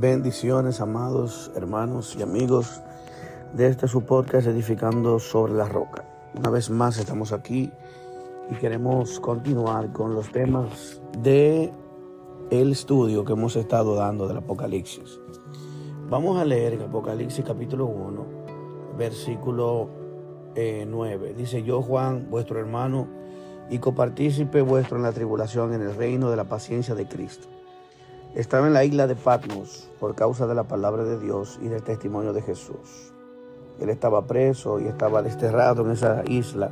Bendiciones, amados hermanos y amigos de este su podcast Edificando sobre la Roca. Una vez más estamos aquí y queremos continuar con los temas de el estudio que hemos estado dando del Apocalipsis. Vamos a leer el Apocalipsis capítulo 1, versículo 9. Eh, Dice yo, Juan, vuestro hermano, y copartícipe vuestro en la tribulación, en el reino de la paciencia de Cristo estaba en la isla de Patmos por causa de la palabra de Dios y del testimonio de Jesús. Él estaba preso y estaba desterrado en esa isla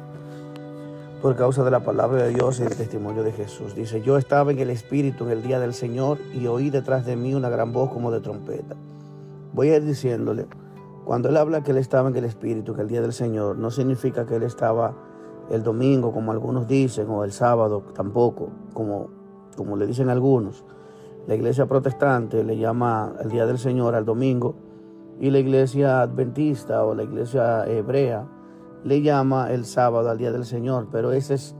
por causa de la palabra de Dios y del testimonio de Jesús. Dice, yo estaba en el Espíritu en el día del Señor y oí detrás de mí una gran voz como de trompeta. Voy a ir diciéndole, cuando él habla que él estaba en el Espíritu, que el día del Señor, no significa que él estaba el domingo, como algunos dicen, o el sábado, tampoco, como, como le dicen algunos. La iglesia protestante le llama el Día del Señor al domingo y la iglesia adventista o la iglesia hebrea le llama el sábado al Día del Señor, pero ese es,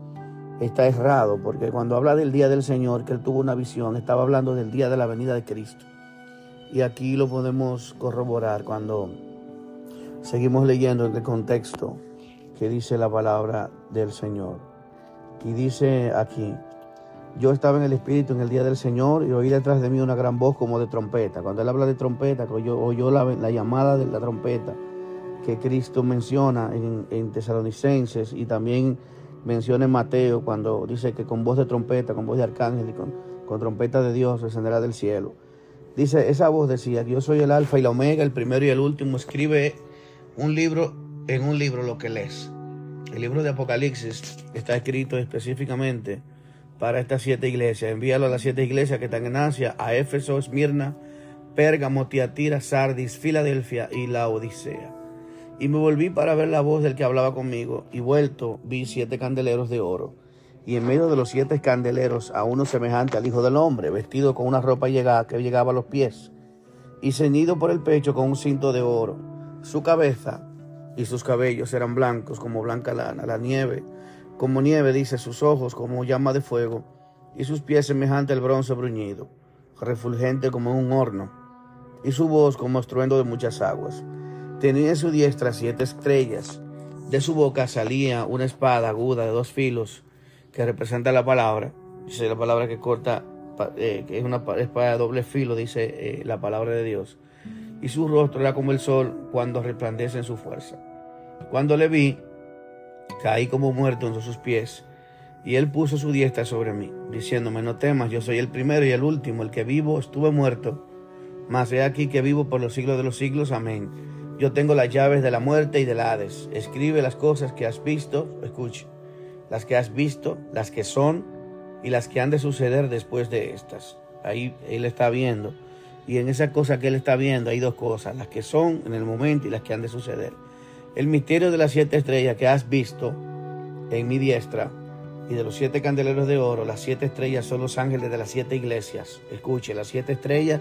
está errado porque cuando habla del Día del Señor, que él tuvo una visión, estaba hablando del día de la venida de Cristo. Y aquí lo podemos corroborar cuando seguimos leyendo el contexto que dice la palabra del Señor. Y dice aquí, yo estaba en el Espíritu en el día del Señor y oí detrás de mí una gran voz como de trompeta. Cuando él habla de trompeta, oyó, oyó la, la, llamada de la trompeta que Cristo menciona en, en Tesalonicenses y también menciona en Mateo cuando dice que con voz de trompeta, con voz de arcángel y con, con trompeta de Dios descenderá del cielo. Dice, esa voz decía yo soy el alfa y la omega, el primero y el último. Escribe un libro en un libro lo que lees. El libro de Apocalipsis está escrito específicamente para estas siete iglesias. Envíalo a las siete iglesias que están en Asia, a Éfeso, Esmirna, Pérgamo, Tiatira, Sardis, Filadelfia y la Odisea. Y me volví para ver la voz del que hablaba conmigo, y vuelto vi siete candeleros de oro, y en medio de los siete candeleros a uno semejante al Hijo del Hombre, vestido con una ropa que llegaba a los pies, y ceñido por el pecho con un cinto de oro. Su cabeza y sus cabellos eran blancos como blanca lana, la nieve como nieve, dice, sus ojos como llama de fuego, y sus pies semejante al bronce bruñido, refulgente como un horno, y su voz como estruendo de muchas aguas. Tenía en su diestra siete estrellas, de su boca salía una espada aguda de dos filos, que representa la palabra, dice la palabra que corta, eh, que es una espada de doble filo, dice eh, la palabra de Dios, y su rostro era como el sol cuando resplandece en su fuerza. Cuando le vi, Caí como muerto en sus pies, y él puso su diestra sobre mí, diciéndome, no temas, yo soy el primero y el último, el que vivo, estuve muerto, mas he aquí que vivo por los siglos de los siglos, amén. Yo tengo las llaves de la muerte y del Hades. Escribe las cosas que has visto, escuche, las que has visto, las que son y las que han de suceder después de estas. Ahí él está viendo. Y en esa cosa que él está viendo hay dos cosas, las que son en el momento y las que han de suceder. El misterio de las siete estrellas que has visto en mi diestra y de los siete candeleros de oro, las siete estrellas son los ángeles de las siete iglesias. Escuche, las siete estrellas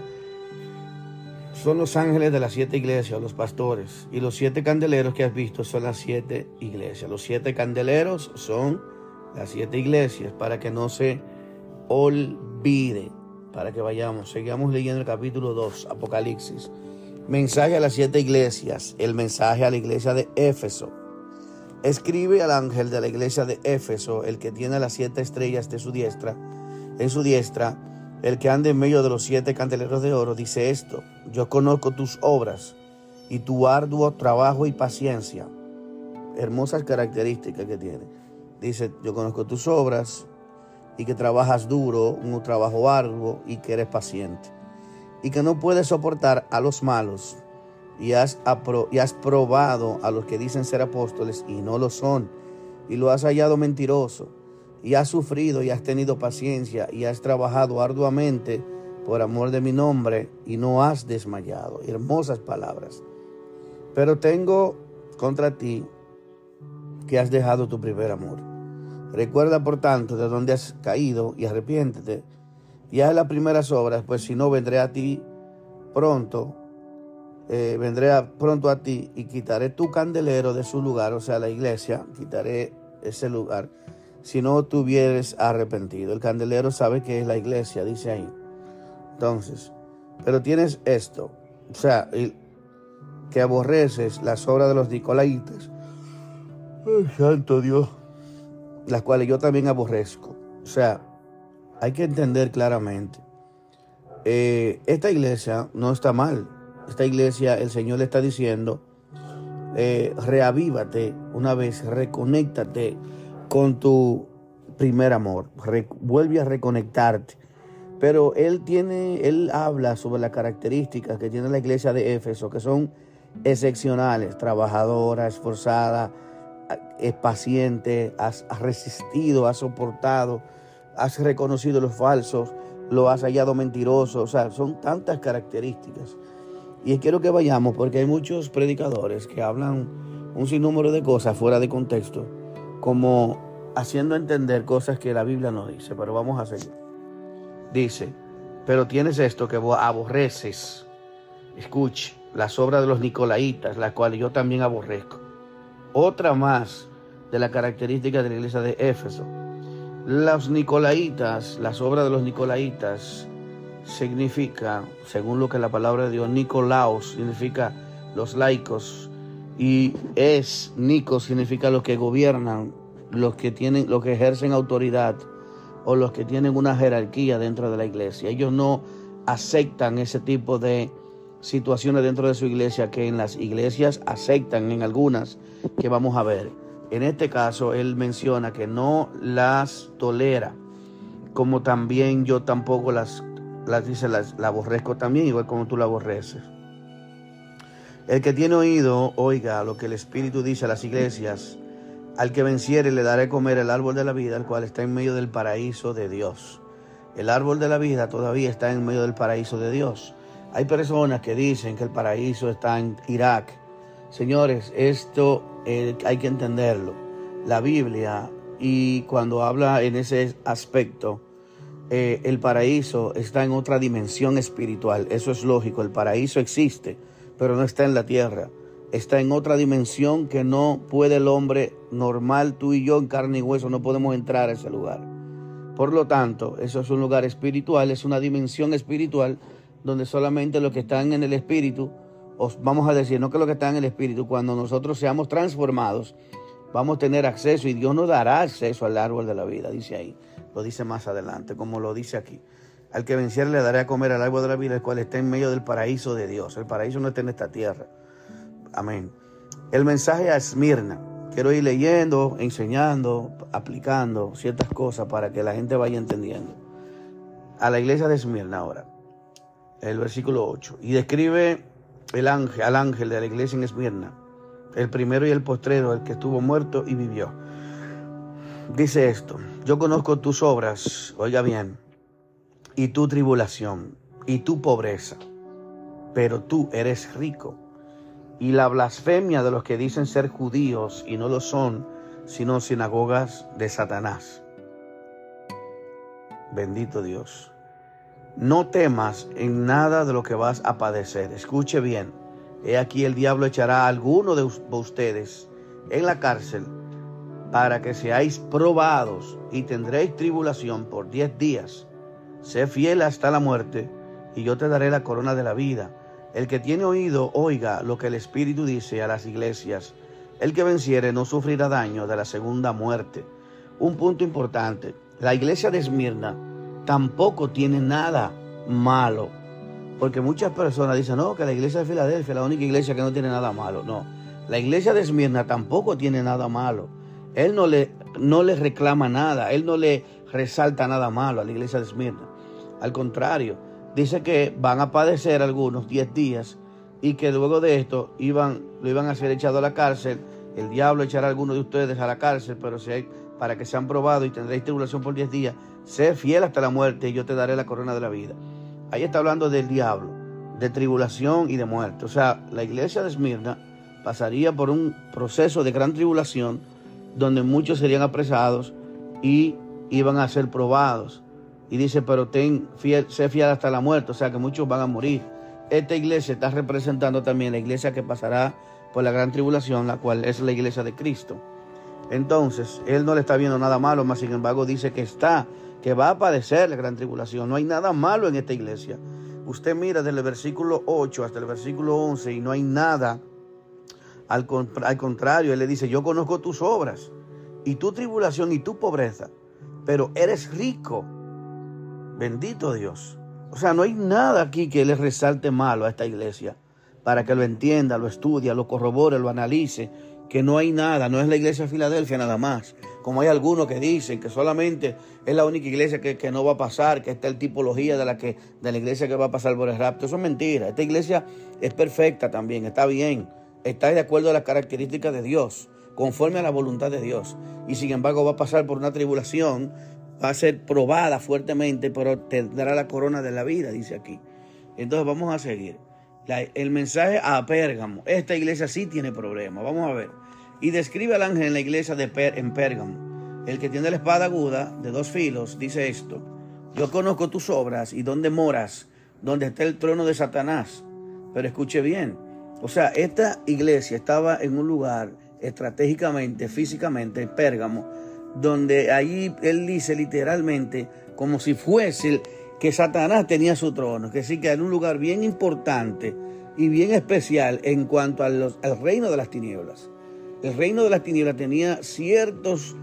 son los ángeles de las siete iglesias, los pastores. Y los siete candeleros que has visto son las siete iglesias. Los siete candeleros son las siete iglesias para que no se olvide. Para que vayamos, sigamos leyendo el capítulo 2, Apocalipsis. Mensaje a las siete iglesias, el mensaje a la iglesia de Éfeso. Escribe al ángel de la iglesia de Éfeso, el que tiene las siete estrellas de su diestra, en su diestra, el que anda en medio de los siete candeleros de oro, dice esto, yo conozco tus obras y tu arduo trabajo y paciencia. Hermosas características que tiene. Dice, yo conozco tus obras y que trabajas duro, un trabajo arduo y que eres paciente y que no puedes soportar a los malos y has, y has probado a los que dicen ser apóstoles y no lo son y lo has hallado mentiroso y has sufrido y has tenido paciencia y has trabajado arduamente por amor de mi nombre y no has desmayado. Hermosas palabras. Pero tengo contra ti que has dejado tu primer amor. Recuerda por tanto de dónde has caído y arrepiéntete y haz las primeras obras, pues si no vendré a ti pronto, eh, vendré pronto a ti y quitaré tu candelero de su lugar, o sea, la iglesia, quitaré ese lugar, si no tuvieres arrepentido. El candelero sabe que es la iglesia, dice ahí. Entonces, pero tienes esto, o sea, que aborreces las obras de los nicolaitas. santo Dios. Las cuales yo también aborrezco. O sea, hay que entender claramente. Eh, esta iglesia no está mal. Esta iglesia, el Señor le está diciendo, eh, reavívate una vez, reconéctate con tu primer amor, vuelve a reconectarte. Pero él tiene, él habla sobre las características que tiene la iglesia de Éfeso, que son excepcionales, trabajadora, esforzada, es paciente, has, resistido, has soportado, has reconocido los falsos, lo has hallado mentiroso, o sea, son tantas características. Y quiero que vayamos porque hay muchos predicadores que hablan un sinnúmero de cosas fuera de contexto, como haciendo entender cosas que la Biblia no dice, pero vamos a seguir. Dice, pero tienes esto que aborreces. Escuche, las obras de los nicolaitas, las cuales yo también aborrezco. Otra más de las características de la iglesia de Éfeso. Los nicolaitas, las obras de los nicolaitas, significa, según lo que la palabra de Dios, Nicolaos significa los laicos y es Nico significa los que gobiernan, los que tienen, los que ejercen autoridad o los que tienen una jerarquía dentro de la iglesia. Ellos no aceptan ese tipo de situaciones dentro de su iglesia que en las iglesias aceptan en algunas que vamos a ver. En este caso, él menciona que no las tolera, como también yo tampoco las, las dice, las, la aborrezco también, igual como tú la aborreces. El que tiene oído, oiga lo que el Espíritu dice a las iglesias. Al que venciere le daré comer el árbol de la vida, el cual está en medio del paraíso de Dios. El árbol de la vida todavía está en medio del paraíso de Dios. Hay personas que dicen que el paraíso está en Irak. Señores, esto eh, hay que entenderlo. La Biblia, y cuando habla en ese aspecto, eh, el paraíso está en otra dimensión espiritual. Eso es lógico. El paraíso existe, pero no está en la tierra. Está en otra dimensión que no puede el hombre normal, tú y yo en carne y hueso, no podemos entrar a ese lugar. Por lo tanto, eso es un lugar espiritual, es una dimensión espiritual donde solamente los que están en el Espíritu, os vamos a decir, no que los que están en el Espíritu, cuando nosotros seamos transformados, vamos a tener acceso y Dios nos dará acceso al árbol de la vida, dice ahí. Lo dice más adelante, como lo dice aquí. Al que venciere le daré a comer al árbol de la vida, el cual está en medio del paraíso de Dios. El paraíso no está en esta tierra. Amén. El mensaje a Esmirna. Quiero ir leyendo, enseñando, aplicando ciertas cosas para que la gente vaya entendiendo. A la iglesia de Esmirna ahora el versículo 8, y describe el ángel, al ángel de la iglesia en Esmirna, el primero y el postrero, el que estuvo muerto y vivió. Dice esto, yo conozco tus obras, oiga bien, y tu tribulación, y tu pobreza, pero tú eres rico. Y la blasfemia de los que dicen ser judíos y no lo son, sino sinagogas de Satanás. Bendito Dios. No temas en nada de lo que vas a padecer. Escuche bien. He aquí el diablo echará a alguno de ustedes en la cárcel para que seáis probados y tendréis tribulación por diez días. Sé fiel hasta la muerte y yo te daré la corona de la vida. El que tiene oído, oiga lo que el Espíritu dice a las iglesias. El que venciere no sufrirá daño de la segunda muerte. Un punto importante. La iglesia de Esmirna tampoco tiene nada malo. Porque muchas personas dicen, no, que la iglesia de Filadelfia es la única iglesia que no tiene nada malo. No, la iglesia de Esmirna tampoco tiene nada malo. Él no le, no reclama nada, él no le resalta nada malo a la iglesia de Esmirna. Al contrario, dice que van a padecer algunos 10 días y que luego de esto iban, lo iban a ser echado a la cárcel. El diablo echará a algunos de ustedes a la cárcel, pero si hay, para que sean probados y tendréis tribulación por 10 días. Sé fiel hasta la muerte y yo te daré la corona de la vida. Ahí está hablando del diablo, de tribulación y de muerte. O sea, la iglesia de Esmirna pasaría por un proceso de gran tribulación donde muchos serían apresados y iban a ser probados. Y dice, pero ten fiel, sé fiel hasta la muerte, o sea que muchos van a morir. Esta iglesia está representando también la iglesia que pasará por la gran tribulación, la cual es la iglesia de Cristo. Entonces, él no le está viendo nada malo, más sin embargo dice que está que va a padecer la gran tribulación. No hay nada malo en esta iglesia. usted mira desde el versículo 8 hasta el versículo 11 y no hay nada. Al, al contrario, Él le dice, yo conozco tus obras y tu tribulación y tu pobreza, pero eres rico. Bendito Dios. O sea, no hay nada aquí que le resalte malo a esta iglesia para que lo entienda, lo estudie, lo corrobore, lo analice, que no hay nada, no es la iglesia de Filadelfia nada más. Como hay algunos que dicen que solamente es la única iglesia que, no va a pasar, que esta es la tipología de la, que, de la iglesia que va a pasar por el rapto. Eso es mentira. Esta iglesia es perfecta también, está bien, está de acuerdo a las características de Dios, conforme a la voluntad de Dios. Y sin embargo va a pasar por una tribulación, va a ser probada fuertemente, pero tendrá la corona de la vida, dice aquí. Entonces vamos a seguir. El mensaje a Pérgamo. Esta iglesia sí tiene problemas. Vamos a ver. Y describe al ángel en la iglesia de en Pérgamo. El que tiene la espada aguda de dos filos dice esto. Yo conozco tus obras y dónde moras, donde está el trono de Satanás. Pero escuche bien. O sea, esta iglesia estaba en un lugar estratégicamente, físicamente, en Pérgamo, donde allí él dice literalmente como si fuese que Satanás tenía su trono, que sí que en un lugar bien importante y bien especial en cuanto al reino de las tinieblas el reino de las tinieblas tenía ciertos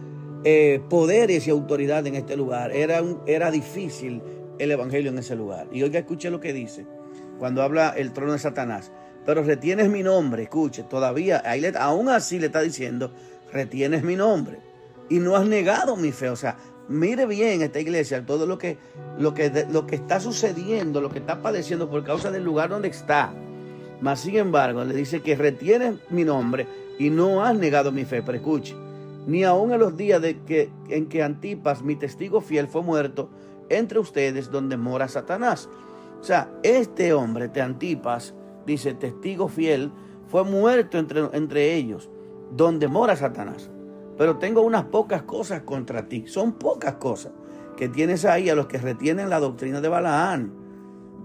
eh, poderes y autoridad en este lugar. Era, era difícil el evangelio en ese lugar. Y oiga, escuche lo que dice cuando habla el trono de Satanás. Pero retienes mi nombre, escuche, todavía, aún así le está diciendo, retienes mi nombre. Y no has negado mi fe. O sea, mire bien esta iglesia, todo lo que, lo que, lo que está sucediendo, lo que está padeciendo por causa del lugar donde está. Mas sin embargo, le dice que retienes mi nombre y no has negado mi fe. Pero escuche, ni aun en los días de que, en que Antipas, mi testigo fiel, fue muerto entre ustedes donde mora Satanás. O sea, este hombre de Antipas, dice testigo fiel, fue muerto entre, entre ellos donde mora Satanás. Pero tengo unas pocas cosas contra ti. Son pocas cosas que tienes ahí a los que retienen la doctrina de Balaán,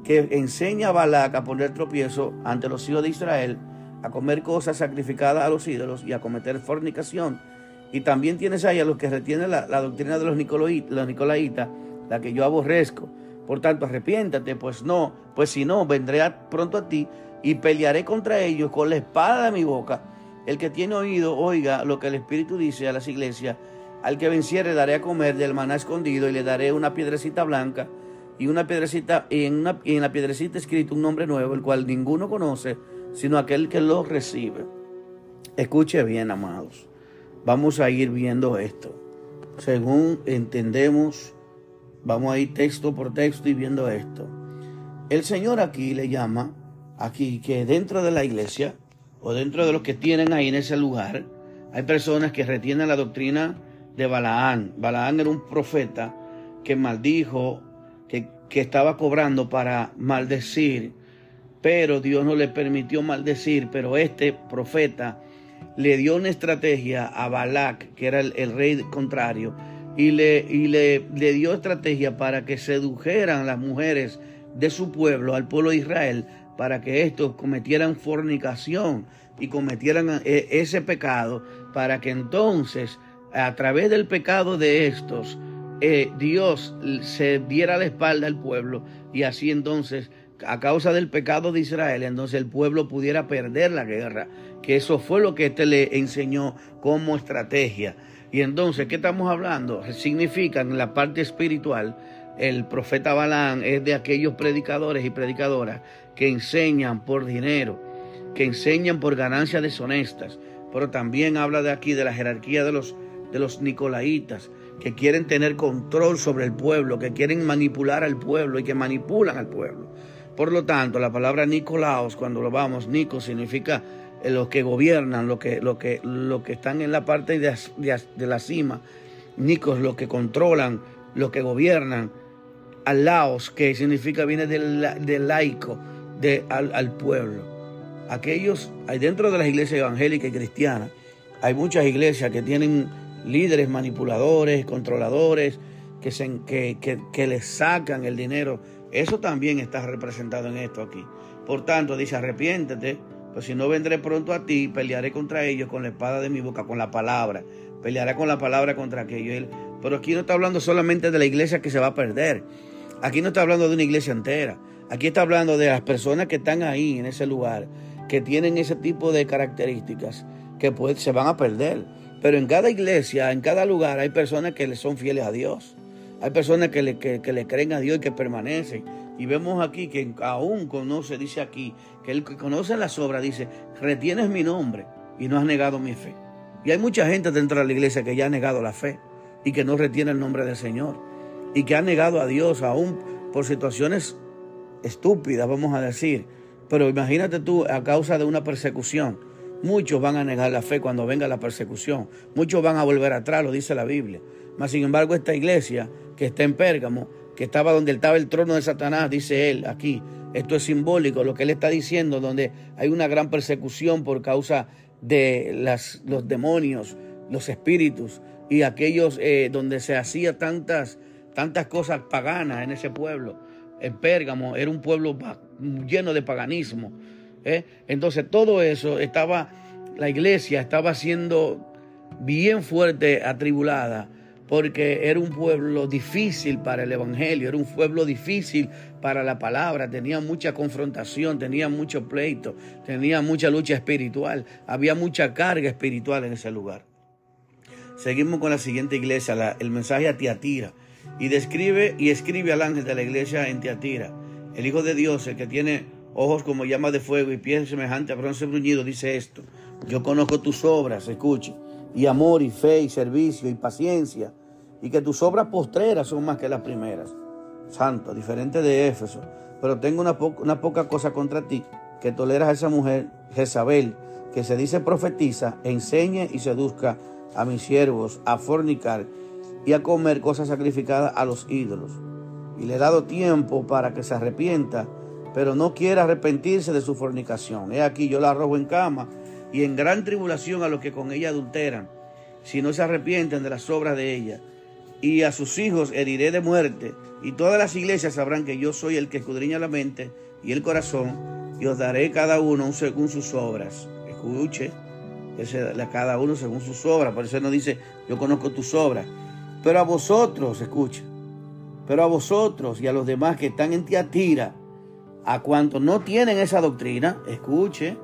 que enseña a Balac a poner tropiezo ante los hijos de Israel a comer cosas sacrificadas a los ídolos y a cometer fornicación. Y también tienes ahí a los que retienen la, doctrina de los, los nicolaitas, la que yo aborrezco. Por tanto, arrepiéntate, pues no, pues si no, vendré pronto a ti y pelearé contra ellos con la espada de mi boca. El que tiene oído, oiga lo que el Espíritu dice a las iglesias. Al que venciere daré a comer del maná escondido y le daré una piedrecita blanca y una piedrecita, y en, una, y en la piedrecita escrito un nombre nuevo, el cual ninguno conoce sino aquel que lo recibe. Escuche bien, amados. Vamos a ir viendo esto. Según entendemos, vamos a ir texto por texto y viendo esto. El Señor aquí le llama, aquí, que dentro de la iglesia, o dentro de los que tienen ahí en ese lugar, hay personas que retienen la doctrina de Balaán. Balaán era un profeta que maldijo, que, que estaba cobrando para maldecir pero Dios no le permitió maldecir, pero este profeta le dio una estrategia a Balac, que era el, rey contrario, y, le, y le, le, dio estrategia para que sedujeran las mujeres de su pueblo, al pueblo de Israel, para que estos cometieran fornicación y cometieran eh, ese pecado, para que entonces, a través del pecado de estos, eh, Dios se diera la espalda al pueblo y así entonces a causa del pecado de Israel, entonces el pueblo pudiera perder la guerra, que eso fue lo que este le enseñó como estrategia. Y entonces, ¿qué estamos hablando? Significa en la parte espiritual, el profeta Balán es de aquellos predicadores y predicadoras que enseñan por dinero, que enseñan por ganancias deshonestas, pero también habla de aquí de la jerarquía de los, de los nicolaitas, que quieren tener control sobre el pueblo, que quieren manipular al pueblo y que manipulan al pueblo. Por lo tanto, la palabra Nicolaos, cuando lo vamos, Nico significa eh, los que gobiernan, los que, lo que, que están en la parte de, la cima. Nicos, los que controlan, los que gobiernan. Laos, que significa, viene del, laico, de, al, pueblo. Aquellos, dentro de las iglesias evangélicas y cristianas, hay muchas iglesias que tienen líderes manipuladores, controladores, que, se, que, que, que les sacan el dinero eso también está representado en esto aquí. Por tanto, dice, arrepiéntete, pues si no vendré pronto a ti, pelearé contra ellos con la espada de mi boca, con la palabra. Pelearé con la palabra contra aquellos. Pero aquí no está hablando solamente de la iglesia que se va a perder. Aquí no está hablando de una iglesia entera. Aquí está hablando de las personas que están ahí en ese lugar, que tienen ese tipo de características, que pues, se van a perder. Pero en cada iglesia, en cada lugar, hay personas que le son fieles a Dios. Hay personas que le, que le creen a Dios y que permanecen. Y vemos aquí que aún conoce, dice aquí, que el que conoce las obras, dice, retienes mi nombre y no has negado mi fe. Y hay mucha gente dentro de la iglesia que ya ha negado la fe y que no retiene el nombre del Señor. Y que ha negado a Dios aún por situaciones estúpidas, vamos a decir. Pero imagínate tú, a causa de una persecución, muchos van a negar la fe cuando venga la persecución. Muchos van a volver atrás, lo dice la Biblia. Mas sin embargo, esta iglesia que está en Pérgamo, que estaba donde estaba el trono de Satanás, dice él aquí, esto es simbólico, lo que él está diciendo, donde hay una gran persecución por causa de las, los demonios, los espíritus y aquellos eh, donde se hacía tantas, tantas cosas paganas en ese pueblo. En Pérgamo era un pueblo lleno de paganismo. ¿eh? Entonces todo eso estaba, la iglesia estaba siendo bien fuerte, atribulada porque era un pueblo difícil para el Evangelio, era un pueblo difícil para la palabra, tenía mucha confrontación, tenía mucho pleito, tenía mucha lucha espiritual, había mucha carga espiritual en ese lugar. Seguimos con la siguiente iglesia, el mensaje a Tiatira, y describe y escribe al ángel de la iglesia en Tiatira, el Hijo de Dios, el que tiene ojos como llamas de fuego y pies semejantes a bronce bruñido, dice esto, yo conozco tus obras, escuche, y amor y fe y servicio y paciencia y que tus obras postreras son más que las primeras. Santo, diferente de Éfeso. Pero tengo una, una poca cosa contra ti, que toleras a esa mujer, Jezabel, que se dice profetiza, enseñe y seduzca a mis siervos a fornicar y a comer cosas sacrificadas a los ídolos. Y le he dado tiempo para que se arrepienta, pero no quiere arrepentirse de su fornicación. He aquí yo la arrojo en cama y en gran tribulación a los que con ella adulteran, si no se arrepienten de las obras de ella y a sus hijos heriré de muerte, y todas las iglesias sabrán que yo soy el que escudriña la mente y el corazón, y os daré cada uno según sus obras. Escuche, cada uno según sus obras, por eso no dice, yo conozco tus obras. Pero a vosotros, escuche, pero a vosotros y a los demás que están en Tiatira, a cuantos no tienen esa doctrina, escuche,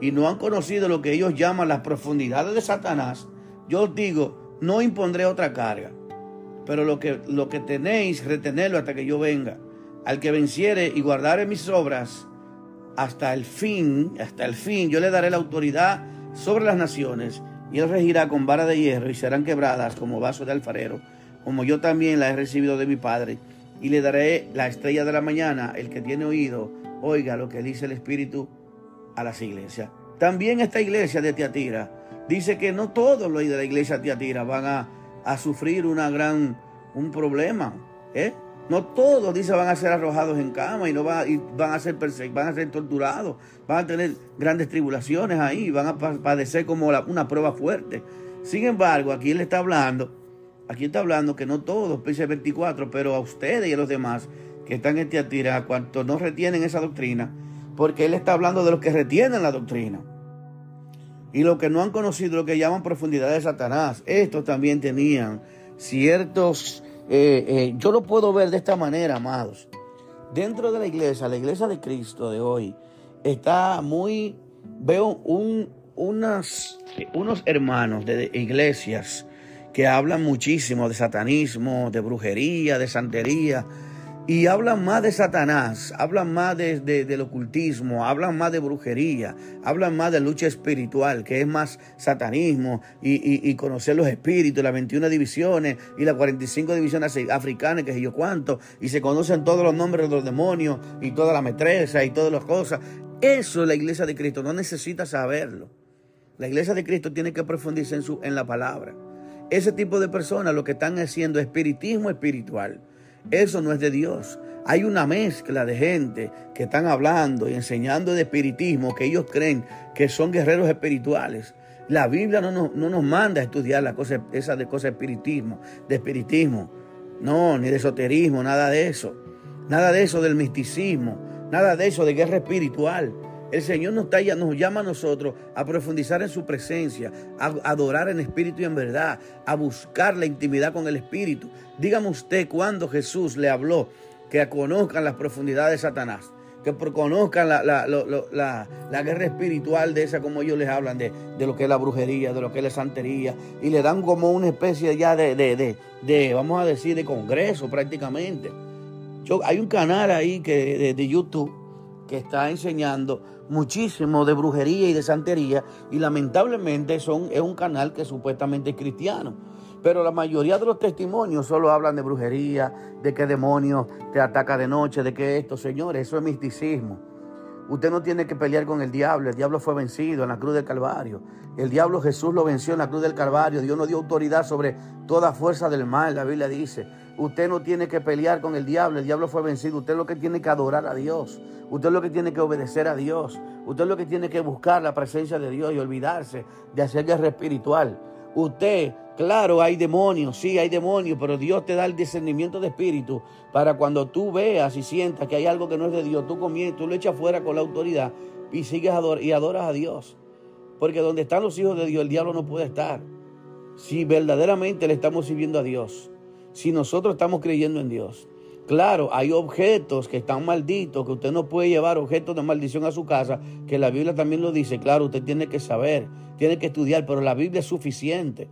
y no han conocido lo que ellos llaman las profundidades de Satanás, yo os digo, no impondré otra carga pero lo que, lo que tenéis, retenerlo hasta que yo venga. Al que venciere y guardare mis obras hasta el fin, hasta el fin, yo le daré la autoridad sobre las naciones y él regirá con vara de hierro y serán quebradas como vaso de alfarero, como yo también la he recibido de mi Padre. Y le daré la estrella de la mañana, el que tiene oído, oiga lo que dice el Espíritu a las iglesias. También esta iglesia de Tiatira dice que no todos los de la iglesia de Tiatira van a a sufrir una gran, un problema. ¿eh? No todos, dice, van a ser arrojados en cama y, no van, a ser van a ser torturados, van a tener grandes tribulaciones ahí, van a padecer como una prueba fuerte. Sin embargo, aquí él está hablando, aquí está hablando que no todos, dice 24, pero a ustedes y a los demás que están en Tiatira, cuanto no retienen esa doctrina, porque él está hablando de los que retienen la doctrina y los que no han conocido lo que llaman profundidad de Satanás, estos también tenían ciertos, eh, eh, yo lo puedo ver de esta manera, amados. Dentro de la iglesia, la iglesia de Cristo de hoy, está muy, veo un, unos hermanos de iglesias que hablan muchísimo de satanismo, de brujería, de santería, y hablan más de Satanás, hablan más de, del ocultismo, hablan más de brujería, hablan más de lucha espiritual, que es más satanismo y, conocer los espíritus, las 21 divisiones y las 45 divisiones africanas, que sé yo cuánto, y se conocen todos los nombres de los demonios y toda la metresa y todas las cosas. Eso la iglesia de Cristo no necesita saberlo. La iglesia de Cristo tiene que profundizar en, su, en la palabra. Ese tipo de personas lo que están haciendo es espiritismo espiritual. Eso no es de Dios. Hay una mezcla de gente que están hablando y enseñando de espiritismo, que ellos creen que son guerreros espirituales. La Biblia no nos, no nos manda a estudiar la cosa, esa de cosas espiritismo, de espiritismo. No, ni de esoterismo, nada de eso. Nada de eso del misticismo, nada de eso de guerra espiritual. El Señor nos, nos llama a nosotros a profundizar en su presencia, a adorar en espíritu y en verdad, a buscar la intimidad con el Espíritu. Dígame usted cuando Jesús le habló que conozcan las profundidades de Satanás, que conozcan la, la, guerra espiritual de esa, como ellos les hablan, de, lo que es la brujería, de lo que es la santería, y le dan como una especie ya de, de, vamos a decir, de congreso prácticamente. Yo, hay un canal ahí que, de, YouTube que está enseñando muchísimo de brujería y de santería, y lamentablemente son, es un canal que supuestamente es cristiano pero la mayoría de los testimonios solo hablan de brujería, de que demonio te ataca de noche, de que esto, señores, eso es misticismo. Usted no tiene que pelear con el diablo, el diablo fue vencido en la cruz del Calvario. El diablo Jesús lo venció en la cruz del Calvario. Dios no dio autoridad sobre toda fuerza del mal, la Biblia dice. Usted no tiene que pelear con el diablo, el diablo fue vencido. Usted lo que tiene que adorar a Dios. Usted lo que tiene que obedecer a Dios. Usted lo que tiene que buscar la presencia de Dios y olvidarse de hacer guerra espiritual. Usted Claro, hay demonios, sí, hay demonios, pero Dios te da el discernimiento de espíritu para cuando tú veas y sientas que hay algo que no es de Dios, tú comienzas, tú lo echas fuera con la autoridad y sigues ador y adoras a Dios. Porque donde están los hijos de Dios, el diablo no puede estar. Si verdaderamente le estamos sirviendo a Dios, si nosotros estamos creyendo en Dios. Claro, hay objetos que están malditos, que usted no puede llevar objetos de maldición a su casa, que la Biblia también lo dice. Claro, usted tiene que saber, tiene que estudiar, pero la Biblia es suficiente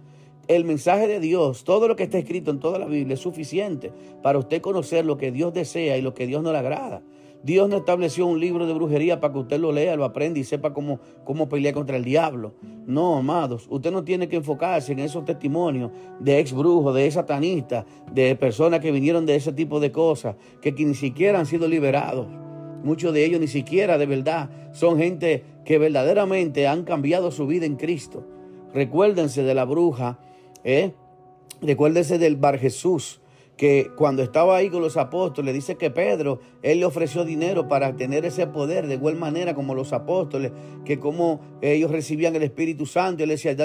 el mensaje de Dios, todo lo que está escrito en toda la Biblia es suficiente para usted conocer lo que Dios desea y lo que Dios no le agrada. Dios no estableció un libro de brujería para que usted lo lea, lo aprenda y sepa cómo, cómo pelear contra el diablo. No, amados, usted no tiene que enfocarse en esos testimonios de ex brujos, de satanistas, de personas que vinieron de ese tipo de cosas, que, que ni siquiera han sido liberados. Muchos de ellos ni siquiera de verdad son gente que verdaderamente han cambiado su vida en Cristo. Recuérdense de la bruja ¿Eh? Recuérdese del Bar Jesús, que cuando estaba ahí con los apóstoles, dice que Pedro, él le ofreció dinero para tener ese poder de igual manera como los apóstoles, que como ellos recibían el Espíritu Santo, él decía,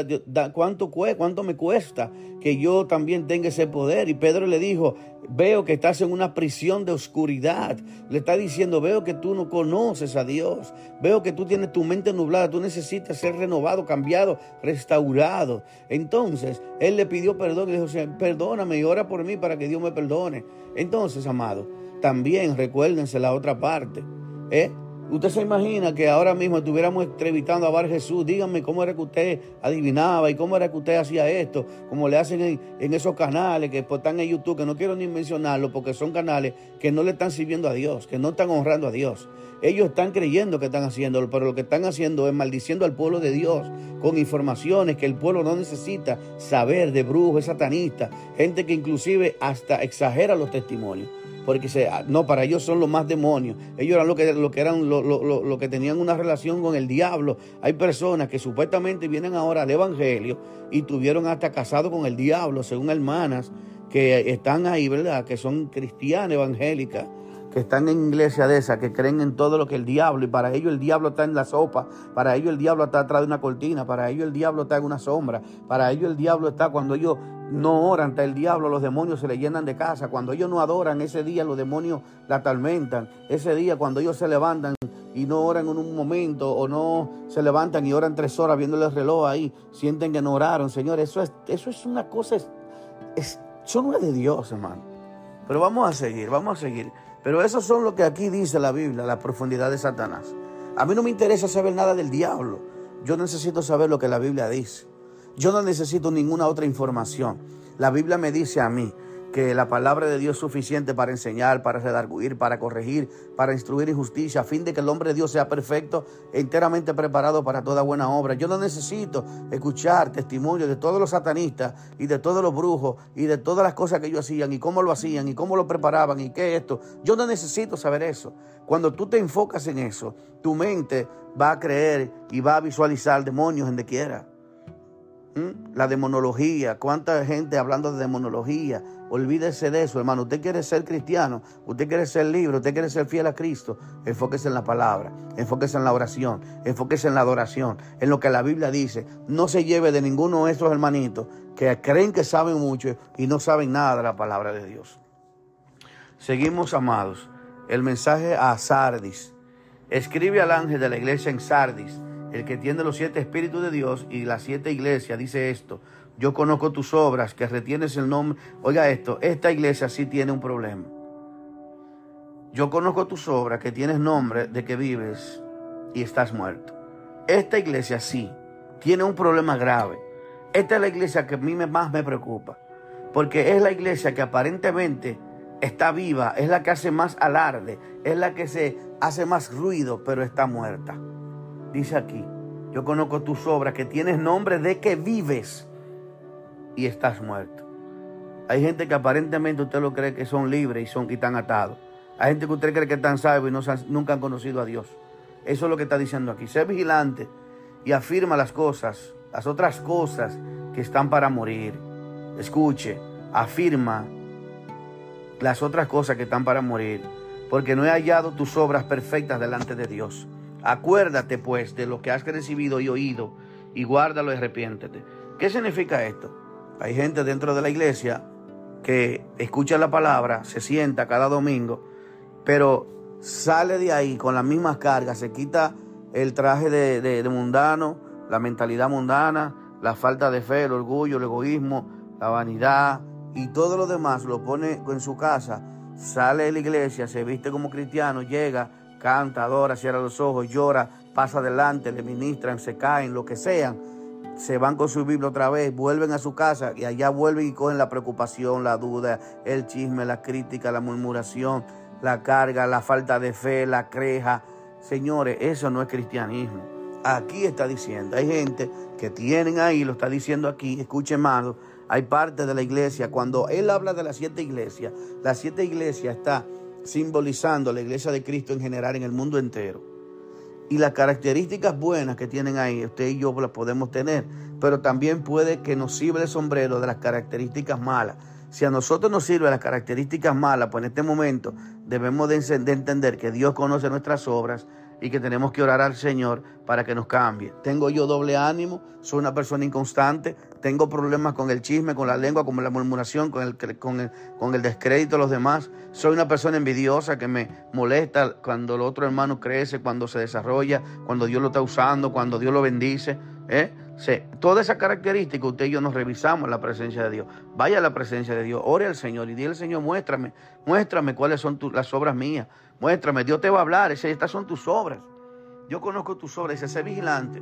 ¿cuánto, ¿cuánto me cuesta que yo también tenga ese poder? Y Pedro le dijo, Veo que estás en una prisión de oscuridad. Le está diciendo, veo que tú no conoces a Dios. Veo que tú tienes tu mente nublada. Tú necesitas ser renovado, cambiado, restaurado. Entonces, él le pidió perdón y dijo, perdóname y ora por mí para que Dios me perdone. Entonces, amado, también recuérdense la otra parte. ¿eh? Usted se imagina que ahora mismo estuviéramos entrevistando a Bar Jesús. Díganme cómo era que usted adivinaba y cómo era que usted hacía esto, como le hacen en, esos canales que pues, están en YouTube, que no quiero ni mencionarlo porque son canales que no le están sirviendo a Dios, que no están honrando a Dios. Ellos están creyendo que están haciéndolo, pero lo que están haciendo es maldiciendo al pueblo de Dios con informaciones que el pueblo no necesita saber de brujos, satanistas, gente que inclusive hasta exagera los testimonios porque se, ah, no, para ellos son los más demonios. Ellos eran lo que, lo que eran lo, lo, que tenían una relación con el diablo. Hay personas que supuestamente vienen ahora al evangelio y tuvieron hasta casado con el diablo, según hermanas que están ahí, ¿verdad? Que son cristianas evangélicas que están en iglesia de esa, que creen en todo lo que el diablo, y para ellos el diablo está en la sopa, para ellos el diablo está atrás de una cortina, para ellos el diablo está en una sombra, para ellos el diablo está cuando ellos no oran ante el diablo, los demonios se le llenan de casa, cuando ellos no adoran, ese día los demonios la atormentan, ese día cuando ellos se levantan y no oran en un momento o no se levantan y oran tres horas viéndole el reloj ahí, sienten que no oraron, Señor, eso es, eso es una cosa, es, eso no es de Dios, hermano. Pero vamos a seguir, vamos a seguir. Pero eso son lo que aquí dice la Biblia, la profundidad de Satanás. A mí no me interesa saber nada del diablo. Yo necesito saber lo que la Biblia dice. Yo no necesito ninguna otra información. La Biblia me dice a mí que la palabra de Dios es suficiente para enseñar, para redarguir, para corregir, para instruir en justicia, a fin de que el hombre de Dios sea perfecto, enteramente preparado para toda buena obra. Yo no necesito escuchar testimonios de todos los satanistas y de todos los brujos y de todas las cosas que ellos hacían y cómo lo hacían y cómo lo preparaban y qué esto. Yo no necesito saber eso. Cuando tú te enfocas en eso, tu mente va a creer y va a visualizar demonios en donde quiera. ¿Mm? La demonología, cuánta gente hablando de demonología. Olvídese de eso, hermano. Usted quiere ser cristiano, usted quiere ser libre, usted quiere ser fiel a Cristo. Enfóquese en la palabra, enfóquese en la oración, enfóquese en la adoración, en lo que la Biblia dice. No se lleve de ninguno de estos hermanitos que creen que saben mucho y no saben nada de la palabra de Dios. Seguimos, amados. El mensaje a Sardis. Escribe al ángel de la iglesia en Sardis el que tiene los siete espíritus de Dios y las siete iglesias, dice esto. Yo conozco tus obras, que retienes el nombre. Oiga esto, esta iglesia sí tiene un problema. yo conozco tus obras, que tienes nombre de que vives y estás muerto. Esta iglesia sí, tiene un problema grave. Esta es la iglesia que a mí más me preocupa, porque es la iglesia que aparentemente está viva, es la que hace más alarde, es la que se hace más ruido, pero está muerta. Dice aquí, yo conozco tus obras, que tienes nombre de que vives y estás muerto. Hay gente que aparentemente usted lo cree que son libres y son que están atados. Hay gente que usted cree que están salvos y no, nunca han conocido a Dios. Eso es lo que está diciendo aquí. Sé vigilante y afirma las cosas, las otras cosas que están para morir. Escuche, afirma las otras cosas que están para morir, porque no he hallado tus obras perfectas delante de Dios. Acuérdate pues de lo que has recibido y oído y guárdalo y arrepiéntete. ¿Qué significa esto? Hay gente dentro de la iglesia que escucha la palabra, se sienta cada domingo, pero sale de ahí con las mismas cargas, se quita el traje de, mundano, la mentalidad mundana, la falta de fe, el orgullo, el egoísmo, la vanidad y todo lo demás lo pone en su casa, sale de la iglesia, se viste como cristiano, llega, canta, adora, cierra los ojos, llora, pasa adelante, le ministran, se caen, lo que sean, se van con su Biblia otra vez, vuelven a su casa y allá vuelven y cogen la preocupación, la duda, el chisme, la crítica, la murmuración, la carga, la falta de fe, la creja. Señores, eso no es cristianismo. Aquí está diciendo, hay gente que tienen ahí, lo está diciendo aquí, escuche hermano, hay parte de la iglesia, cuando él habla de las siete iglesias, las siete iglesias está simbolizando la iglesia de Cristo en general en el mundo entero. Y las características buenas que tienen ahí, usted y yo las podemos tener, pero también puede que nos sirva el sombrero de las características malas. Si a nosotros nos sirven las características malas, pues en este momento debemos de entender que Dios conoce nuestras obras y que tenemos que orar al Señor para que nos cambie. Tengo yo doble ánimo, soy una persona inconstante, tengo problemas con el chisme, con la lengua, con la murmuración, con el, con el, con el descrédito de los demás. Soy una persona envidiosa que me molesta cuando el otro hermano crece, cuando se desarrolla, cuando Dios lo está usando, cuando Dios lo bendice. ¿eh? toda esa característica usted y yo nos revisamos en la presencia de Dios. Vaya a la presencia de Dios, ore al Señor y dile al Señor, muéstrame, muéstrame cuáles son las obras mías. Muéstrame, Dios te va a hablar, estas son tus obras. Yo conozco tus obras, dice, sé vigilante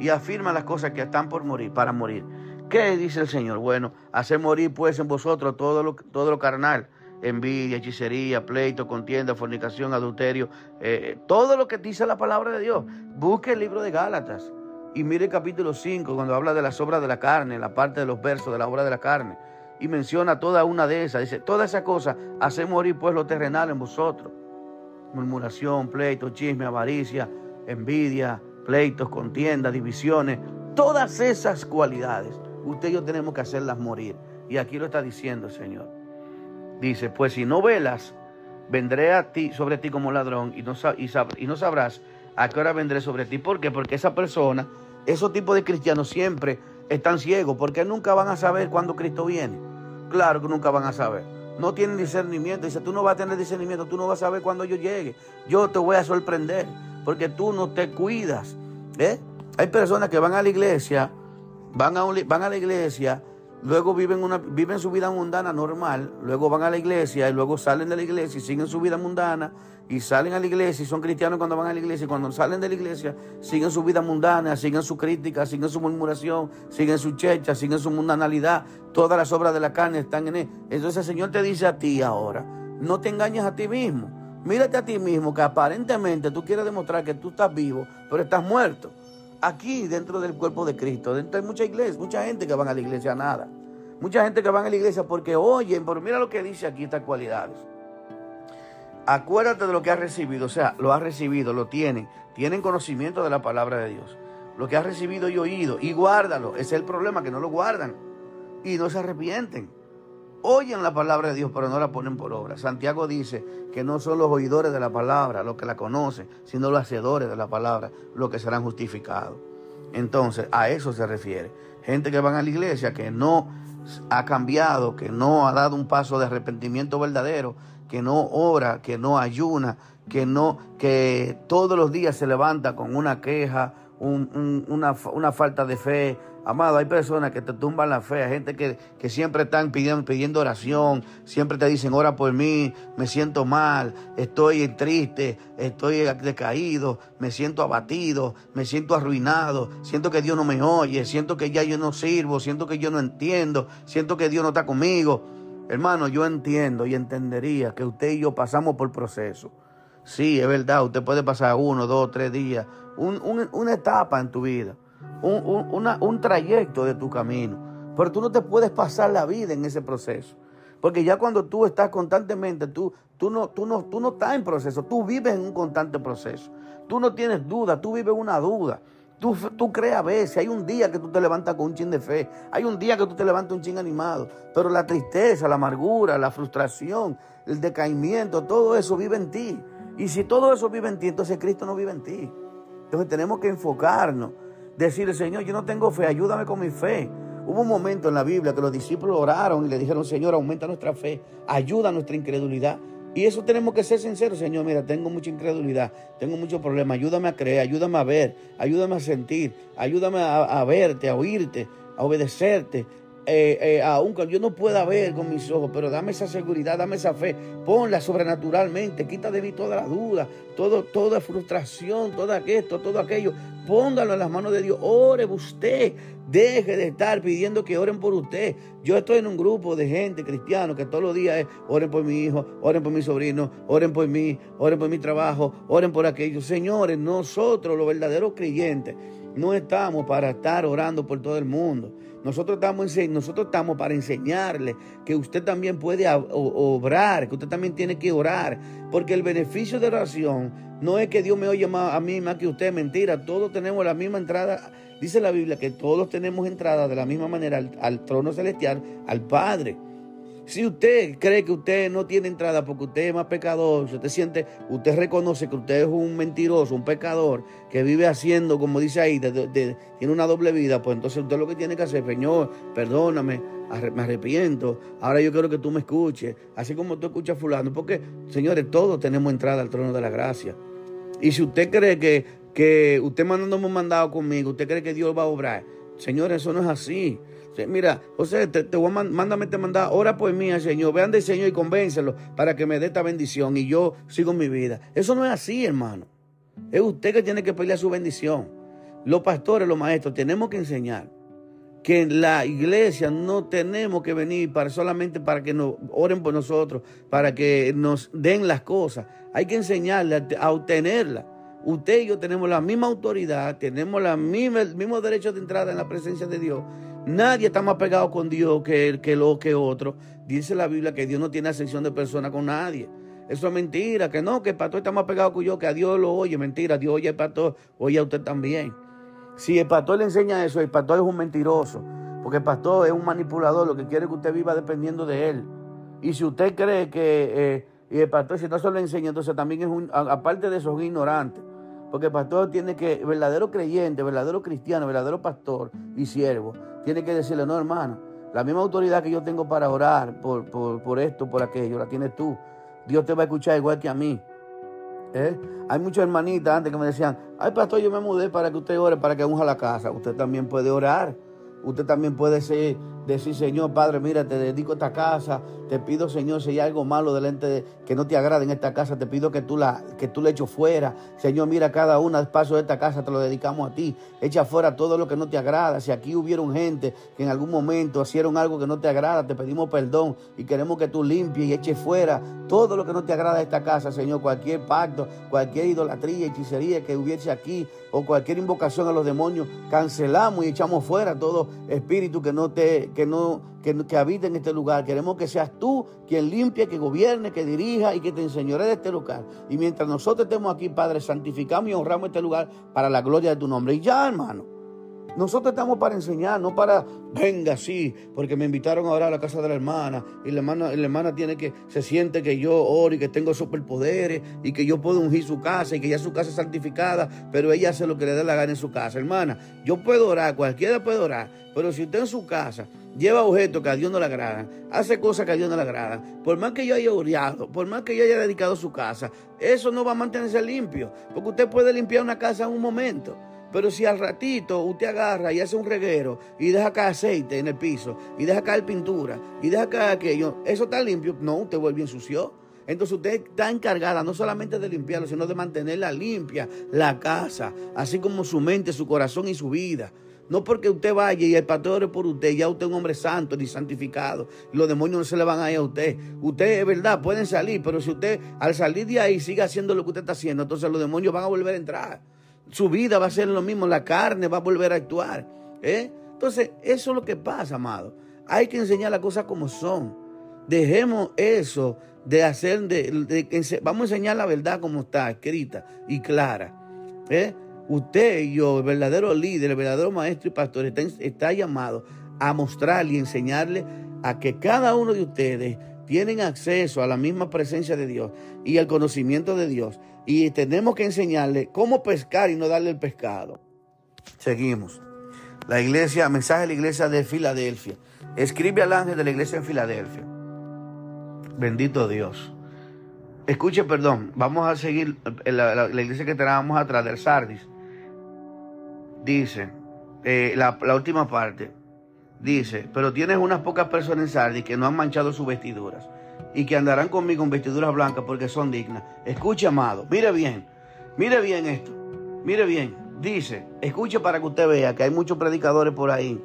y afirma las cosas que están por morir, para morir. ¿Qué dice el Señor? Bueno, hacer morir pues en vosotros todo lo, todo lo carnal, envidia, hechicería, pleito, contienda, fornicación, adulterio, eh, todo lo que dice la palabra de Dios. Busque el libro de Gálatas y mire el capítulo 5 cuando habla de las obras de la carne, la parte de los versos de la obra de la carne. Y menciona toda una de esas. Dice, toda esa cosa hace morir pues lo terrenal en vosotros. Murmuración, pleito, chisme, avaricia, envidia, pleitos, contiendas, divisiones. Todas esas cualidades, usted y yo tenemos que hacerlas morir. Y aquí lo está diciendo el Señor. Dice, pues si no velas, vendré a ti, sobre ti como ladrón y no, sabrás ¿A qué hora vendré sobre ti? ¿Por qué? Porque esa persona, esos tipos de cristianos siempre están ciegos, porque nunca van a saber cuándo Cristo viene. Claro que nunca van a saber. No tienen discernimiento. Dice, tú no vas a tener discernimiento, tú no vas a saber cuándo yo llegue. Yo te voy a sorprender, porque tú no te cuidas. ¿eh? Hay personas que van a la iglesia, van a, van a la iglesia, luego viven, una, viven su vida mundana normal, luego van a la iglesia y luego salen de la iglesia y siguen su vida mundana y salen a la iglesia y son cristianos cuando van a la iglesia y cuando salen de la iglesia siguen su vida mundana, siguen su crítica, siguen su murmuración, siguen su checha, siguen su mundanalidad, todas las obras de la carne están en él. Entonces el Señor te dice a ti ahora, no te engañes a ti mismo, mírate a ti mismo que aparentemente tú quieres demostrar que tú estás vivo, pero estás muerto. Aquí dentro del cuerpo de Cristo, dentro hay mucha iglesia, mucha gente que van a la iglesia nada. Mucha gente que van a la iglesia porque oyen, pero mira lo que dice aquí estas cualidades acuérdate de lo que has recibido, o sea, lo has recibido, lo tienen, tienen conocimiento de la palabra de Dios. Lo que has recibido y oído, y guárdalo. Ese es el problema, que no lo guardan y no se arrepienten. Oyen la palabra de Dios, pero no la ponen por obra. Santiago dice que no son los oidores de la palabra los que la conocen, sino los hacedores de la palabra los que serán justificados. Entonces, a eso se refiere. Gente que van a la iglesia, que no ha cambiado, que no ha dado un paso de arrepentimiento verdadero, que no ora, que no ayuna, que no, que todos los días se levanta con una queja, una, una falta de fe, Amado, hay personas que te tumban la fe, hay gente que, siempre están pidiendo, pidiendo oración, siempre te dicen, ora por mí, me siento mal, estoy triste, estoy decaído, me siento abatido, me siento arruinado, siento que Dios no me oye, siento que ya yo no sirvo, siento que yo no entiendo, siento que Dios no está conmigo. Hermano, yo entiendo y entendería que usted y yo pasamos por proceso. Sí, es verdad, usted puede pasar uno, dos, tres días, una etapa en tu vida un, trayecto de tu camino. Pero tú no te puedes pasar la vida en ese proceso. Porque ya cuando tú estás constantemente, tú, tú, no, tú, no, tú no estás en proceso, tú vives en un constante proceso. Tú no tienes duda, tú vives una duda. Tú, tú crees a veces, hay un día que tú te levantas con un chin de fe, hay un día que tú te levantas un chin animado, pero la tristeza, la amargura, la frustración, el decaimiento, todo eso vive en ti. Y si todo eso vive en ti, entonces Cristo no vive en ti. Entonces tenemos que enfocarnos decirle, Señor, yo no tengo fe, ayúdame con mi fe. Hubo un momento en la Biblia que los discípulos oraron y le dijeron, Señor, aumenta nuestra fe, ayuda nuestra incredulidad. Y eso tenemos que ser sinceros, Señor, mira, tengo mucha incredulidad, tengo muchos problemas, ayúdame a creer, ayúdame a ver, ayúdame a sentir, ayúdame a, a verte, a oírte, a obedecerte, eh, eh, yo no pueda ver con mis ojos, pero dame esa seguridad, dame esa fe, ponla sobrenaturalmente, quita de mí toda la duda, todo, toda frustración, todo esto, todo aquello, póngalo en las manos de Dios, ore usted, deje de estar pidiendo que oren por usted. Yo estoy en un grupo de gente cristiano que todos los días es, oren por mi hijo, oren por mi sobrino, oren por mí, oren por mi trabajo, oren por aquello. Señores, nosotros los verdaderos creyentes, no estamos para estar orando por todo el mundo. Nosotros estamos, nosotros estamos para enseñarle que usted también puede obrar, que usted también tiene que orar. Porque el beneficio de oración no es que Dios me oye más a mí más que usted. Mentira, todos tenemos la misma entrada. Dice la Biblia que todos tenemos entrada de la misma manera al trono celestial, al Padre. Si usted cree que usted no tiene entrada porque usted es más pecador, si usted siente, usted reconoce que usted es un mentiroso, un pecador, que vive haciendo, como dice ahí, tiene una doble vida, pues entonces usted lo que tiene que hacer, Señor, perdóname, me arrepiento, ahora yo quiero que tú me escuches, así como tú escuchas a fulano, porque, señores, todos tenemos entrada al trono de la gracia. Y si usted cree que, que usted mandándome un mandado conmigo, usted cree que Dios va a obrar, señores, eso no es así. Mira, José, te, te voy a te mandar, ora por mí Señor, vean del Señor y convéncelo para que me dé esta bendición y yo sigo mi vida. Eso no es así, hermano. Es usted que tiene que pelear su bendición. Los pastores, los maestros, tenemos que enseñar que en la iglesia no tenemos que venir para solamente para que nos oren por nosotros, para que nos den las cosas. Hay que enseñarle a, obtenerla. Usted y yo tenemos la misma autoridad, tenemos el mismo derecho de entrada en la presencia de Dios Nadie está más pegado con Dios que, que lo que otro. Dice la Biblia que Dios no tiene ascensión de persona con nadie. Eso es mentira, que no, que el pastor está más pegado que yo, que a Dios lo oye. Mentira, Dios oye al pastor, oye a usted también. Si el pastor le enseña eso, el pastor es un mentiroso. Porque el pastor es un manipulador, lo que quiere que usted viva dependiendo de él. Y si usted cree que eh, y el pastor, si no se lo enseña, entonces también es un, aparte de eso, es un ignorante. Porque el pastor tiene que, verdadero creyente, verdadero cristiano, verdadero pastor y siervo, tiene que decirle, no hermano, la misma autoridad que yo tengo para orar por, por, esto, por aquello, la tienes tú. Dios te va a escuchar igual que a mí. ¿Eh? Hay muchas hermanitas antes que me decían, ay pastor, yo me mudé para que usted ore, para que unja la casa. Usted también puede orar. Usted también puede ser, decir, Señor Padre, mira, te dedico esta casa, te pido, Señor, si hay algo malo delante de que no te agrade en esta casa, te pido que tú la, que tú le eches fuera. Señor, mira cada uno de espacio de esta casa, te lo dedicamos a ti. Echa fuera todo lo que no te agrada. Si aquí hubieron gente que en algún momento hicieron algo que no te agrada, te pedimos perdón y queremos que tú limpies y eches fuera todo lo que no te agrada de esta casa, Señor. Cualquier pacto, cualquier idolatría, hechicería que hubiese aquí o cualquier invocación a los demonios, cancelamos y echamos fuera todo espíritu que no te, que no, que, que habita en este lugar. Queremos que seas tú quien limpie, que gobierne, que dirija y que te enseñore de este lugar. Y mientras nosotros estemos aquí, Padre, santificamos y honramos este lugar para la gloria de tu nombre. Y ya, hermano. Nosotros estamos para enseñar, no para, venga, sí, porque me invitaron a orar a la casa de la hermana y la hermana, la hermana tiene que, se siente que yo oro y que tengo superpoderes y que yo puedo ungir su casa y que ya su casa es santificada, pero ella hace lo que le dé la gana en su casa. Hermana, yo puedo orar, cualquiera puede orar, pero si usted en su casa lleva objetos que a Dios no le agradan, hace cosas que a Dios no le agradan, por más que yo haya orado, por más que yo haya dedicado su casa, eso no va a mantenerse limpio, porque usted puede limpiar una casa en un momento. Pero si al ratito usted agarra y hace un reguero y deja caer aceite en el piso y deja caer pintura y deja caer aquello, eso está limpio, no, usted vuelve ensució. Entonces usted está encargada no solamente de limpiarlo, sino de mantenerla limpia, la casa, así como su mente, su corazón y su vida. No porque usted vaya y el pastor ore por usted, ya usted es un hombre santo ni santificado. Los demonios no se le van a ir a usted. Usted es verdad, pueden salir, pero si usted al salir de ahí sigue haciendo lo que usted está haciendo, entonces los demonios van a volver a entrar. Su vida va a ser lo mismo, la carne va a volver a actuar. ¿eh? Entonces, eso es lo que pasa, amado. Hay que enseñar las cosas como son. Dejemos eso de hacer, de, vamos a enseñar la verdad como está, escrita y clara. ¿eh? Usted y yo, el verdadero líder, el verdadero maestro y pastor, está, está llamado a mostrarle y enseñarle a que cada uno de ustedes tienen acceso a la misma presencia de Dios y al conocimiento de Dios. Y tenemos que enseñarle cómo pescar y no darle el pescado. Seguimos. La iglesia, mensaje de la iglesia de Filadelfia. Escribe al ángel de la iglesia en Filadelfia. Bendito Dios. Escuche, perdón, vamos a seguir la, iglesia que teníamos atrás del Sardis. Dice, eh, la, última parte, dice, pero tienes unas pocas personas en Sardis que no han manchado sus vestiduras y que andarán conmigo en vestiduras blancas porque son dignas. Escuche, amado, mire bien, mire bien esto, mire bien. Dice, escuche para que usted vea que hay muchos predicadores por ahí,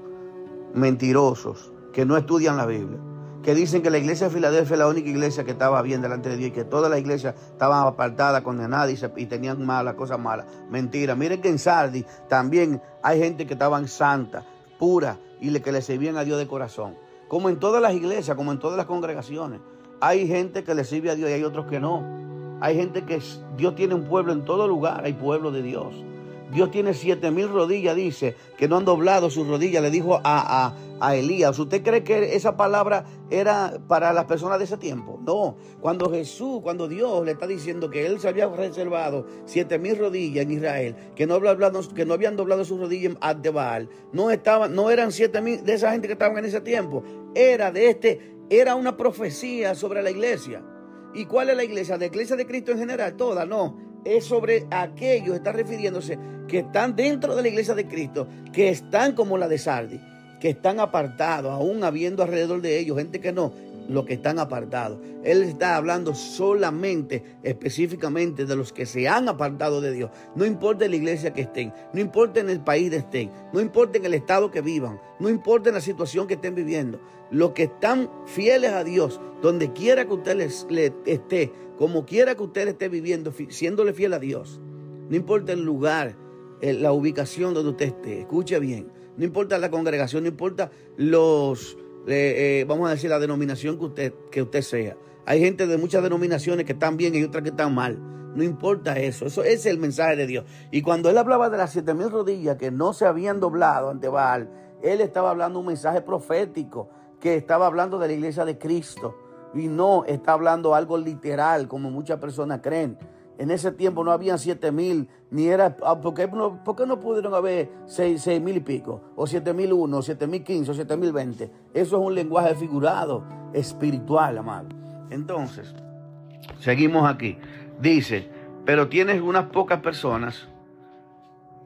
mentirosos, que no estudian la Biblia que dicen que la iglesia de Filadelfia es la única iglesia que estaba bien delante de Dios y que todas las iglesias estaban apartadas, condenadas y, tenían malas, cosas malas. Mentira. Miren que en Sardi también hay gente que estaban santa, pura y que le servían a Dios de corazón. Como en todas las iglesias, como en todas las congregaciones. Hay gente que le sirve a Dios y hay otros que no. Hay gente que Dios tiene un pueblo en todo lugar, hay pueblo de Dios. Dios tiene siete mil rodillas, dice, que no han doblado sus rodillas, le dijo a, a, Elías. ¿Usted cree que esa palabra era para las personas de ese tiempo? No. Cuando Jesús, cuando Dios le está diciendo que Él se había reservado siete mil rodillas en Israel, que no, que no habían doblado sus rodillas ante Baal, no, no eran siete mil de esa gente que estaban en ese tiempo, era de este, era una profecía sobre la iglesia. ¿Y cuál es la iglesia? ¿La iglesia de Cristo en general? Toda, no es sobre aquellos, está refiriéndose que están dentro de la iglesia de Cristo, que están como la de Sardi, que están apartados, aún habiendo alrededor de ellos gente que no, los que están apartados. Él está hablando solamente, específicamente de los que se han apartado de Dios. No importa la iglesia que estén, no importa en el país que estén, no importa en el estado que vivan, no importa en la situación que estén viviendo. Los que están fieles a Dios, donde quiera que usted les, esté, como quiera que usted esté viviendo, siéndole fiel a Dios, no importa el lugar, la ubicación donde usted esté, escuche bien, no importa la congregación, no importa los, eh, vamos a decir, la denominación que usted, que usted sea. Hay gente de muchas denominaciones que están bien y otras que están mal. No importa eso, eso es el mensaje de Dios. Y cuando él hablaba de las siete mil rodillas que no se habían doblado ante Baal, él estaba hablando un mensaje profético, que estaba hablando de la iglesia de Cristo y no está hablando algo literal como muchas personas creen. En ese tiempo no habían siete mil, ni era, ah, ¿por qué, no, no pudieron haber seis, mil y pico? O siete mil uno, o siete mil quince, o siete mil veinte. Eso es un lenguaje figurado, espiritual, amado. Entonces, seguimos aquí. Dice, pero tienes unas pocas personas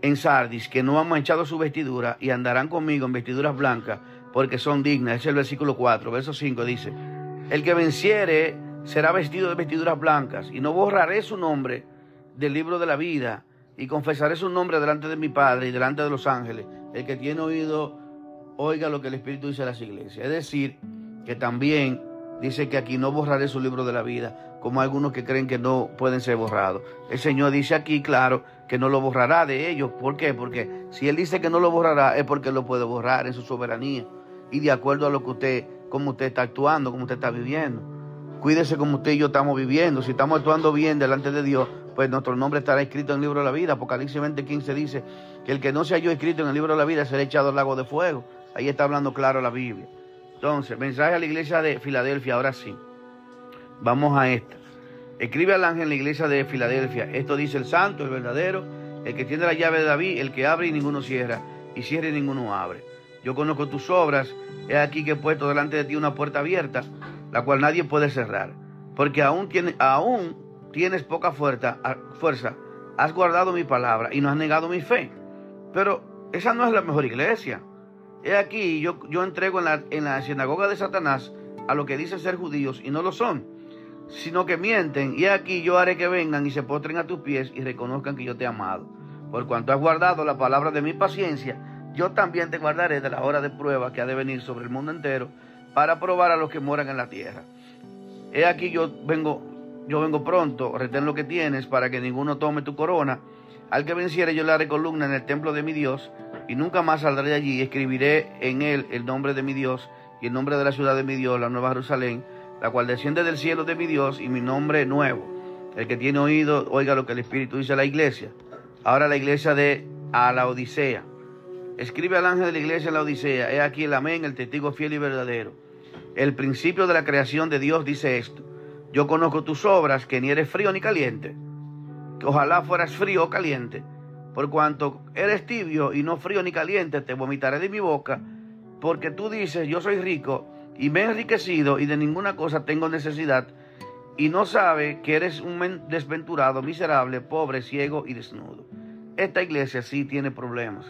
en Sardis que no han manchado su vestidura y andarán conmigo en vestiduras blancas porque son dignas. Es el versículo 4. Verso 5 dice, el que venciere será vestido de vestiduras blancas, y no borraré su nombre del libro de la vida, y confesaré su nombre delante de mi Padre y delante de los ángeles. El que tiene oído, oiga lo que el Espíritu dice a las iglesias. Es decir, que también dice que aquí no borraré su libro de la vida, como algunos que creen que no pueden ser borrados. El Señor dice aquí, claro, que no lo borrará de ellos. ¿Por qué? Porque si Él dice que no lo borrará, es porque lo puede borrar en su soberanía y de acuerdo a lo que usted cómo usted está actuando, cómo usted está viviendo. Cuídese como usted y yo estamos viviendo. Si estamos actuando bien delante de Dios, pues nuestro nombre estará escrito en el libro de la vida. Apocalipsis 20:15 dice que el que no se halló escrito en el libro de la vida será echado al lago de fuego. Ahí está hablando claro la Biblia. Entonces, mensaje a la iglesia de Filadelfia, ahora sí. Vamos a esta. Escribe al ángel en la iglesia de Filadelfia. Esto dice el santo, el verdadero, el que tiene la llave de David, el que abre y ninguno cierra, y cierra y ninguno abre. Yo conozco tus obras, he aquí que he puesto delante de ti una puerta abierta, la cual nadie puede cerrar, porque aún, tienes poca fuerza, fuerza, has guardado mi palabra y no has negado mi fe. Pero esa no es la mejor iglesia. He aquí, yo, yo entrego en la, en la sinagoga de Satanás a lo que dicen ser judíos y no lo son, sino que mienten. Y aquí yo haré que vengan y se postren a tus pies y reconozcan que yo te he amado. Por cuanto has guardado la palabra de mi paciencia, yo también te guardaré de la hora de prueba que ha de venir sobre el mundo entero para probar a los que moran en la tierra. He aquí yo vengo, yo vengo pronto, retén lo que tienes para que ninguno tome tu corona. Al que venciere yo le haré columna en el templo de mi Dios y nunca más saldré de allí. Escribiré en él el nombre de mi Dios y el nombre de la ciudad de mi Dios, la nueva Jerusalén, la cual desciende del cielo de mi Dios y mi nombre nuevo. El que tiene oído, oiga lo que el Espíritu dice a la iglesia. Ahora la iglesia de a la Odisea. Escribe al ángel de la iglesia en la Odisea. He aquí el amén, el testigo fiel y verdadero. El principio de la creación de Dios dice esto. Yo conozco tus obras, que ni eres frío ni caliente. Que ojalá fueras frío o caliente. Por cuanto eres tibio y no frío ni caliente, te vomitaré de mi boca. Porque tú dices, yo soy rico y me he enriquecido y de ninguna cosa tengo necesidad. Y no sabe que eres un desventurado, miserable, pobre, ciego y desnudo. Esta iglesia sí tiene problemas.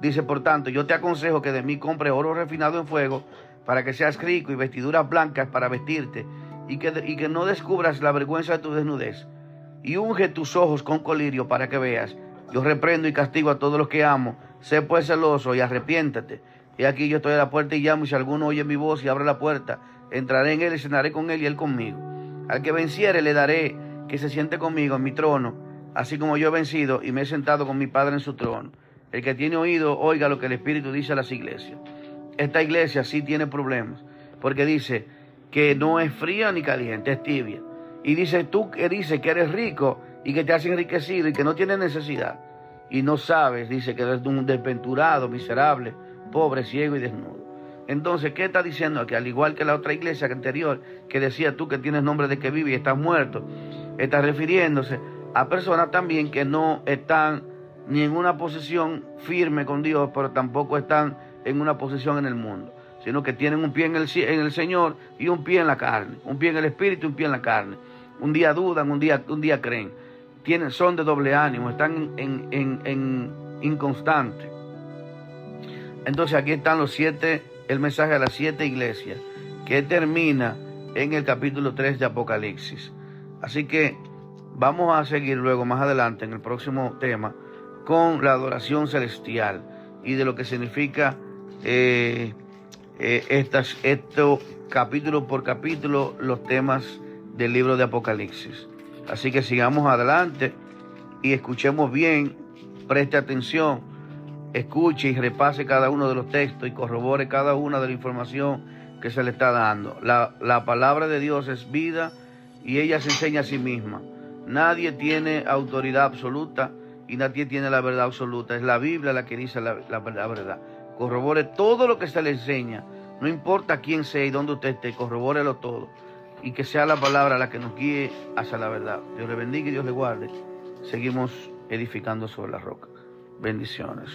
Dice, por tanto, yo te aconsejo que de mí compre oro refinado en fuego para que seas rico y vestiduras blancas para vestirte y que, y que no descubras la vergüenza de tu desnudez. Y unge tus ojos con colirio para que veas. Yo reprendo y castigo a todos los que amo. Sé pues celoso y arrepiéntate. Y aquí yo estoy a la puerta y llamo, y si alguno oye mi voz y abre la puerta, entraré en él y cenaré con él y él conmigo. Al que venciere le daré que se siente conmigo en mi trono, así como yo he vencido y me he sentado con mi Padre en su trono. El que tiene oído, oiga lo que el Espíritu dice a las iglesias. Esta iglesia sí tiene problemas, porque dice que no es fría ni caliente, es tibia. Y dice tú que dices que eres rico y que te has enriquecido y que no tienes necesidad. Y no sabes, dice que eres un desventurado, miserable, pobre, ciego y desnudo. Entonces, ¿qué está diciendo? Que al igual que la otra iglesia anterior, que decía tú que tienes nombre de que vive y estás muerto, está refiriéndose a personas también que no están ni en una posición firme con Dios, pero tampoco están en una posición en el mundo, sino que tienen un pie en el, en el Señor y un pie en la carne, un pie en el Espíritu y un pie en la carne. Un día dudan, un día, un día creen. Tienen, son de doble ánimo, están en, en, en inconstante. Entonces aquí están los siete, el mensaje a las siete iglesias, que termina en el capítulo 3 de Apocalipsis. Así que vamos a seguir luego más adelante en el próximo tema con la adoración celestial y de lo que significa eh, eh, estas, esto capítulo por capítulo los temas del libro de Apocalipsis. Así que sigamos adelante y escuchemos bien, preste atención, escuche y repase cada uno de los textos y corrobore cada una de la información que se le está dando. La, la palabra de Dios es vida y ella se enseña a sí misma. Nadie tiene autoridad absoluta y nadie tiene la verdad absoluta. Es la Biblia la que dice la, verdad. Corrobore todo lo que se le enseña. No importa quién sea y dónde usted esté, corrobórelo todo. Y que sea la palabra la que nos guíe hacia la verdad. Dios le bendiga y Dios le guarde. Seguimos edificando sobre la roca. Bendiciones.